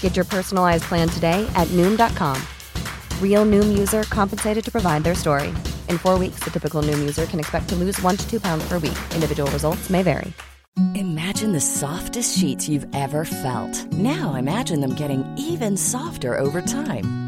Get your personalized plan today at Noom.com. Real Noom user compensated to provide their story. In four weeks, the typical Noom user can expect to lose one to two pounds per week. Individual results may vary. Imagine the softest sheets you've ever felt. Now imagine them getting even softer over time.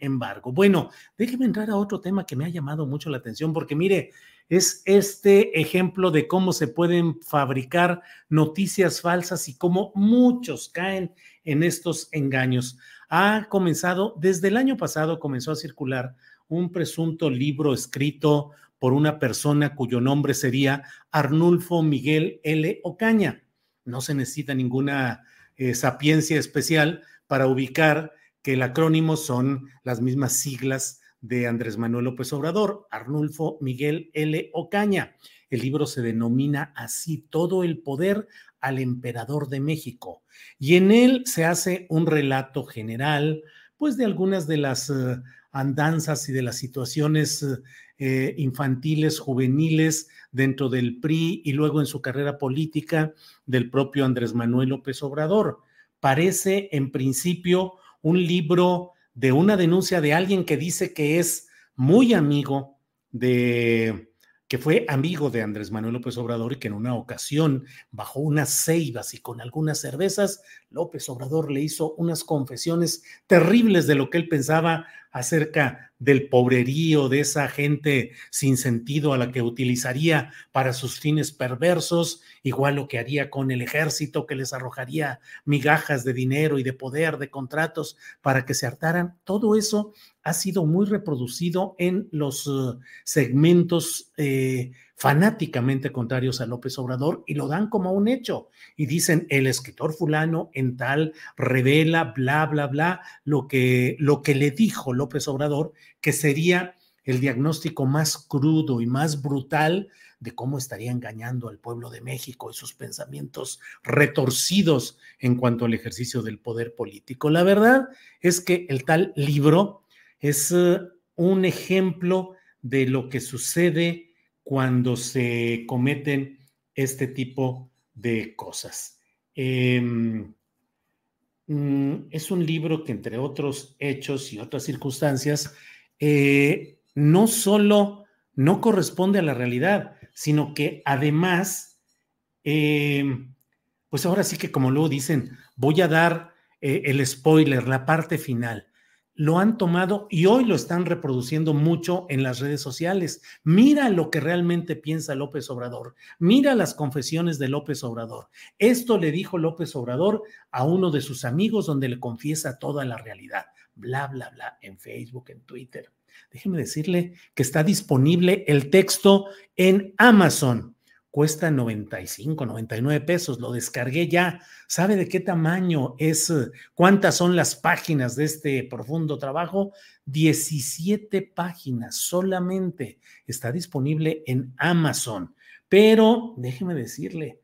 Embargo. Bueno, déjeme entrar a otro tema que me ha llamado mucho la atención, porque mire, es este ejemplo de cómo se pueden fabricar noticias falsas y cómo muchos caen en estos engaños. Ha comenzado, desde el año pasado comenzó a circular un presunto libro escrito por una persona cuyo nombre sería Arnulfo Miguel L. Ocaña. No se necesita ninguna eh, sapiencia especial para ubicar el acrónimo son las mismas siglas de Andrés Manuel López Obrador, Arnulfo Miguel L. Ocaña. El libro se denomina así, Todo el poder al emperador de México. Y en él se hace un relato general, pues de algunas de las uh, andanzas y de las situaciones uh, infantiles, juveniles dentro del PRI y luego en su carrera política del propio Andrés Manuel López Obrador. Parece en principio un libro de una denuncia de alguien que dice que es muy amigo de que fue amigo de Andrés Manuel López Obrador y que en una ocasión, bajo unas ceibas y con algunas cervezas, López Obrador le hizo unas confesiones terribles de lo que él pensaba acerca del pobrerío, de esa gente sin sentido a la que utilizaría para sus fines perversos, igual lo que haría con el ejército, que les arrojaría migajas de dinero y de poder, de contratos, para que se hartaran. Todo eso ha sido muy reproducido en los uh, segmentos eh, fanáticamente contrarios a López Obrador y lo dan como un hecho y dicen el escritor fulano en tal revela bla bla bla lo que lo que le dijo López Obrador que sería el diagnóstico más crudo y más brutal de cómo estaría engañando al pueblo de México y sus pensamientos retorcidos en cuanto al ejercicio del poder político. La verdad es que el tal libro es uh, un ejemplo de lo que sucede cuando se cometen este tipo de cosas. Em, mm, es un libro que, entre otros hechos y otras circunstancias, eh, no solo no corresponde a la realidad, sino que además, em, pues ahora sí que como luego dicen, voy a dar eh, el spoiler, la parte final lo han tomado y hoy lo están reproduciendo mucho en las redes sociales. Mira lo que realmente piensa López Obrador. Mira las confesiones de López Obrador. Esto le dijo López Obrador a uno de sus amigos donde le confiesa toda la realidad. Bla, bla, bla, en Facebook, en Twitter. Déjeme decirle que está disponible el texto en Amazon cuesta 95, 99 pesos, lo descargué ya. ¿Sabe de qué tamaño es? ¿Cuántas son las páginas de este profundo trabajo? 17 páginas solamente. Está disponible en Amazon. Pero déjeme decirle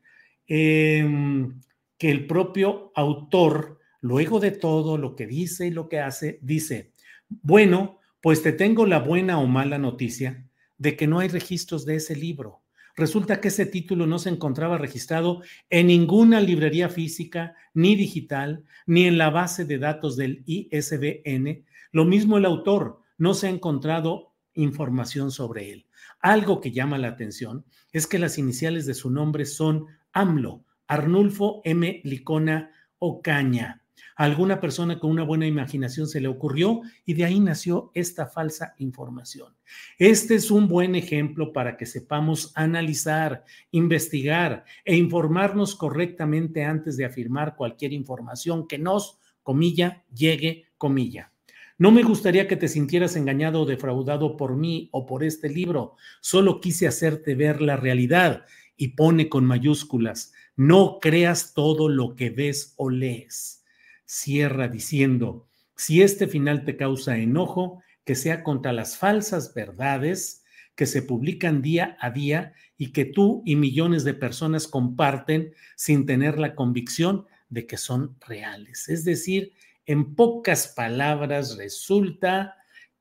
em, que el propio autor, luego de todo lo que dice y lo que hace, dice, bueno, pues te tengo la buena o mala noticia de que no hay registros de ese libro resulta que ese título no se encontraba registrado en ninguna librería física, ni digital, ni en la base de datos del ISBN. Lo mismo el autor, no se ha encontrado información sobre él. Algo que llama la atención es que las iniciales de su nombre son AMLO, Arnulfo M. Licona Ocaña. Alguna persona con una buena imaginación se le ocurrió y de ahí nació esta falsa información. Este es un buen ejemplo para que sepamos analizar, investigar e informarnos correctamente antes de afirmar cualquier información que nos, comilla, llegue, comilla. No me gustaría que te sintieras engañado o defraudado por mí o por este libro. Solo quise hacerte ver la realidad y pone con mayúsculas. No creas todo lo que ves o lees. Cierra diciendo, si este final te causa enojo, que sea contra las falsas verdades que se publican día a día y que tú y millones de personas comparten sin tener la convicción de que son reales. Es decir, en pocas palabras resulta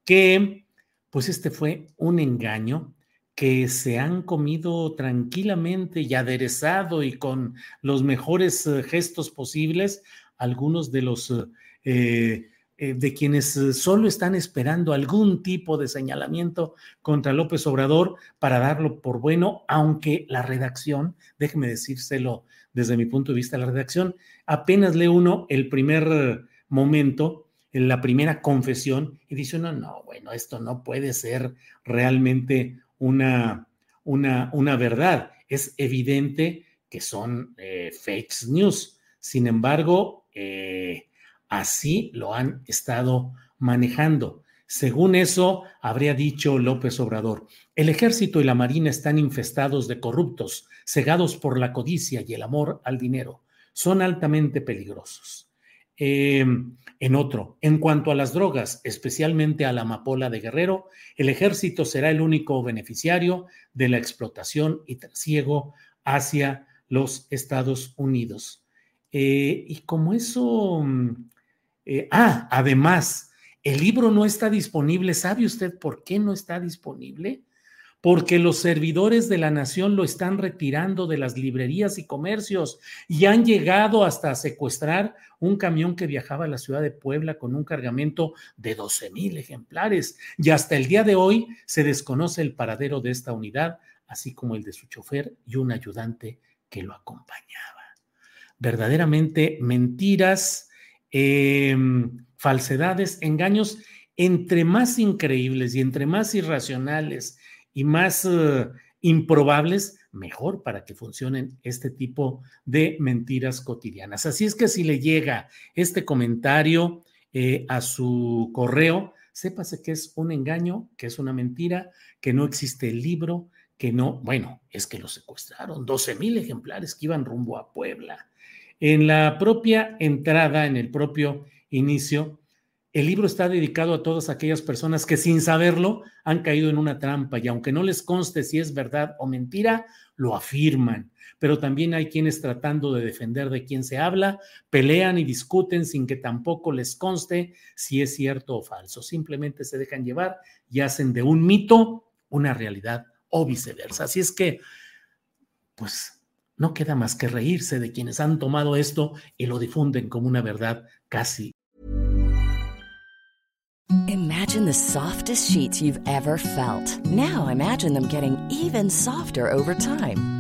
que pues este fue un engaño que se han comido tranquilamente y aderezado y con los mejores eh, gestos posibles algunos de los eh, eh, de quienes solo están esperando algún tipo de señalamiento contra López Obrador para darlo por bueno, aunque la redacción, déjeme decírselo desde mi punto de vista, la redacción apenas lee uno el primer momento, en la primera confesión, y dice uno, no, bueno, esto no puede ser realmente una, una, una verdad. Es evidente que son eh, fake news. Sin embargo, eh, así lo han estado manejando. Según eso, habría dicho López Obrador, el ejército y la marina están infestados de corruptos, cegados por la codicia y el amor al dinero. Son altamente peligrosos. Em, en otro, en cuanto a las drogas, especialmente a la amapola de Guerrero, el ejército será el único beneficiario de la explotación y trasiego hacia los Estados Unidos. Eh, y como eso, mm, eh, ah, además, el libro no está disponible. ¿Sabe usted por qué no está disponible? porque los servidores de la nación lo están retirando de las librerías y comercios y han llegado hasta secuestrar un camión que viajaba a la ciudad de Puebla con un cargamento de 12 mil ejemplares. Y hasta el día de hoy se desconoce el paradero de esta unidad, así como el de su chofer y un ayudante que lo acompañaba. Verdaderamente mentiras, em, falsedades, engaños, entre más increíbles y entre más irracionales y más eh, improbables, mejor para que funcionen este tipo de mentiras cotidianas. Así es que si le llega este comentario eh, a su correo, sépase que es un engaño, que es una mentira, que no existe el libro, que no, bueno, es que lo secuestraron, 12 mil ejemplares que iban rumbo a Puebla. En la propia entrada, en el propio inicio, el libro está dedicado a todas aquellas personas que sin saberlo han caído en una trampa y aunque no les conste si es verdad o mentira, lo afirman. Pero también hay quienes tratando de defender de quién se habla, pelean y discuten sin que tampoco les conste si es cierto o falso. Simplemente se dejan llevar y hacen de un mito una realidad o viceversa. Así es que, pues, no queda más que reírse de quienes han tomado esto y lo difunden como una verdad casi Imagine the softest sheets you've ever felt. Now imagine them getting even softer over time.